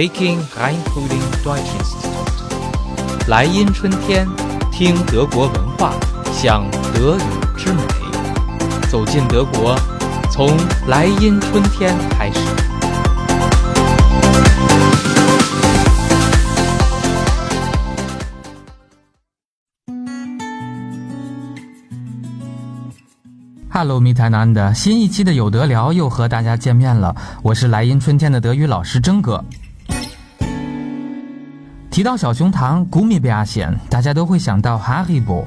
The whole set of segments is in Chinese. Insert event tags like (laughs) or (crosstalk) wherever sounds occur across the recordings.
Peking Rheinfrühling Deutschinstitut。莱茵春天，听德国文化，享德语之美。走进德国，从莱茵春天开始。Hello，米台南的新一期的有得聊又和大家见面了，我是莱茵春天的德语老师曾哥。提到小熊糖古米贝亚县，大家都会想到哈利波。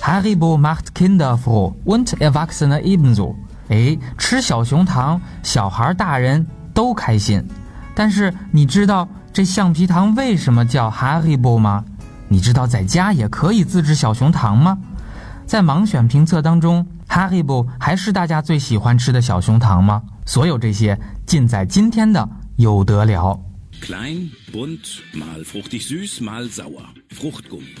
哈利波 macht kind of won't erwachsene ebenso。哎，吃小熊糖，小孩大人都开心。但是你知道这橡皮糖为什么叫哈利波吗？你知道在家也可以自制小熊糖吗？在盲选评测当中，，Haribo 还是大家最喜欢吃的小熊糖吗？所有这些尽在今天的有得聊。Klein, bunt, mal fruchtig süß, mal sauer. Fruchtgummi.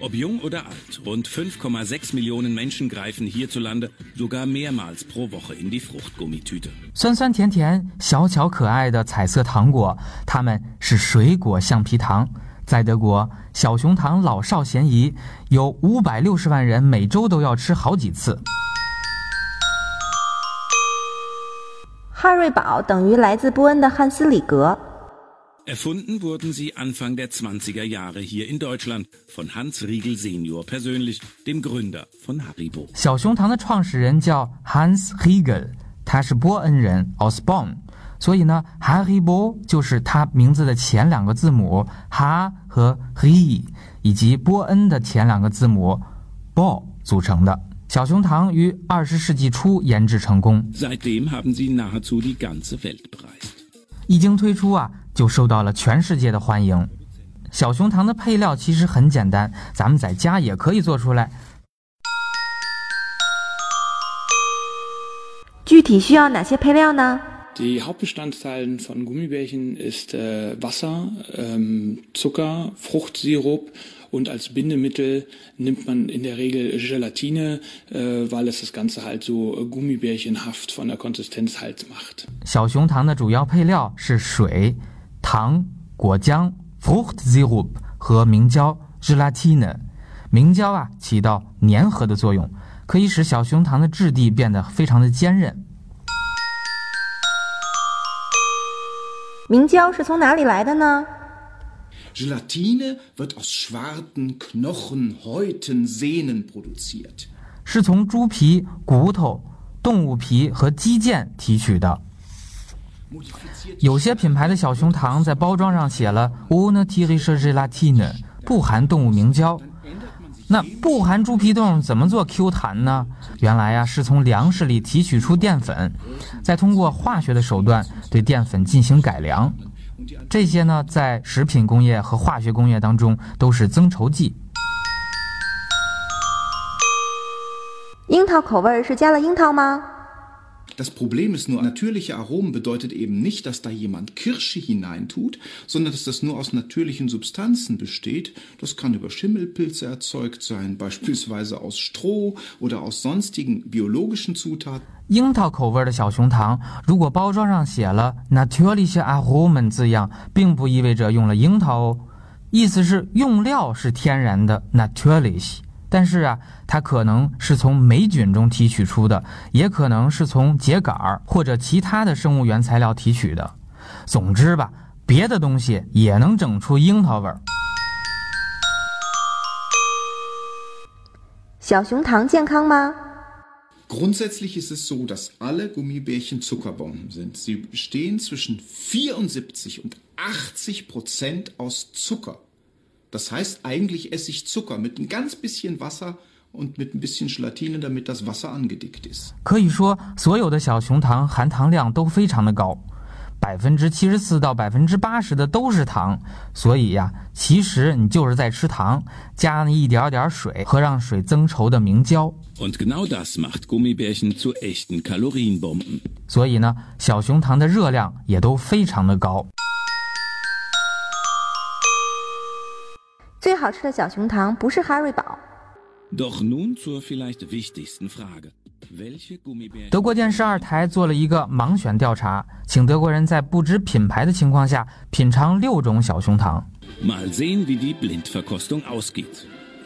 Ob jung oder alt, rund 5,6 Millionen Menschen greifen hierzulande sogar mehrmals pro Woche in die Fruchtgummitüte. 酸酸甜甜、小巧可爱的彩色糖果，它们是水果橡皮糖。在德国，小熊糖老少咸宜，有五百六十万人每周都要吃好几次。哈瑞堡等于来自波恩的汉斯里格。Erfunden wurden sie Anfang der 20er Jahre hier in Deutschland von Hans Riegel Senior persönlich, dem Gründer von Haribo. 小熊糖的创始人叫 Hans Riegel，他是波恩人，aus Bonn，所以呢，Haribo 就是它名字的前两个字母哈和 hi 以及波恩的前两个字母 bo 组成的。小熊糖于二十世纪初研制成功.一经推出啊，就受到了全世界的欢迎。小熊糖的配料其实很简单，咱们在家也可以做出来。具体需要哪些配料呢？Die Hauptbestandteile von Gummibärchen ist äh, Wasser, ähm, Zucker, Fruchtsirup und als Bindemittel nimmt man in der Regel Gelatine, äh, weil es das Ganze halt so äh, gummibärchenhaft von der Konsistenz halt macht. 小熊糖的主要配料是水、糖、果浆 （Fruchtsirup） 和明胶 （Gelatine）。明胶啊，起到粘合的作用，可以使小熊糖的质地变得非常的坚韧。 明胶是从哪里来的呢？Gelatine wird aus Schwarten, Knochen, Häuten, Sehnen produziert. 是从猪皮、骨头、动物皮和肌腱提取的。有些品牌的小熊糖在包装上写了 “ohne tierische Gelatine”，不含动物明胶。那不含猪皮冻怎么做 Q 弹呢？原来呀、是从粮食里提取出淀粉，再通过化学的手段对淀粉进行改良。这些呢，在食品工业和化学工业当中都是增稠剂。樱桃口味是加了樱桃吗？Das Problem ist nur, natürliche Aromen bedeutet eben nicht, dass da jemand Kirsche hineintut, sondern dass das nur aus natürlichen Substanzen besteht. Das kann über Schimmelpilze erzeugt sein, beispielsweise (laughs) aus Stroh oder aus sonstigen biologischen Zutaten. 樱桃口味的小熊糖，如果包装上写了 “natürliche Aromen” 字样，并不意味着用了樱桃哦，意思是用料是天然的 “natürlich”， 但是啊，它可能是从霉菌中提取出的，也可能是从秸秆儿或者其他的生物原材料提取的。总之吧，别的东西也能整出樱桃味儿。小熊糖健康吗？Grundsätzlich ist es so, dass alle Gummibärchen Zuckerbomben sind. Sie bestehen zwischen 74 und 80 Prozent aus Zucker. Das heißt eigentlich Essigzucker mit ein ganz bisschen Wasser und mit ein bisschen Gelatine, damit das Wasser angedickt ist. 可以说，所有的小熊糖含糖量都非常的高，百分之七十四到百分之八十的都是糖。所以呀，其实你就是在吃糖，加了一点点水和让水增稠的明胶。Und genau das macht Gummibärchen zu echten Kalorienbomben. 所以呢，小熊糖的热量也都非常的高。最好吃的小熊糖不是哈瑞宝德国电视二台做了一个盲选调查请德国人在不知品牌的情况下品尝六种小熊糖。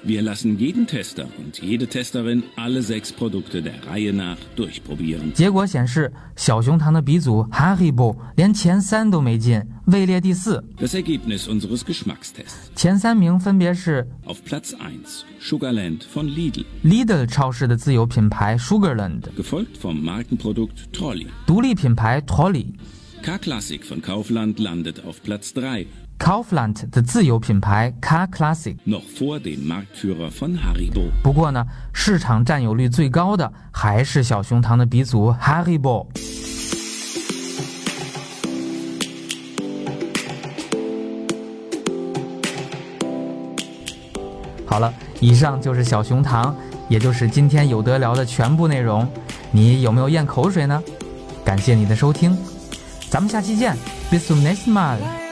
Wir lassen jeden Tester und jede Testerin alle sechs Produkte der Reihe nach durchprobieren. 结果显示，小熊糖的鼻祖 Haribo 连前三都没进，位列第四。 Das Ergebnis unseres Geschmackstests. 前三名分别是 Auf Platz 1 Sugarland von Lidl, Lidl 超市的自有品牌 Sugarland， gefolgt vom Markenprodukt Trolli. 独立品牌 Trolli。 K-Classic von Kaufland landet auf Platz 3, Kaufland 的自有品牌 Car Classic。不过呢，市场占有率最高的还是小熊糖的鼻祖 Haribo。好了，以上就是小熊糖，也就是今天有得聊的全部内容。你有没有咽口水呢？感谢你的收听，咱们下期见，bis zum nächsten Mal。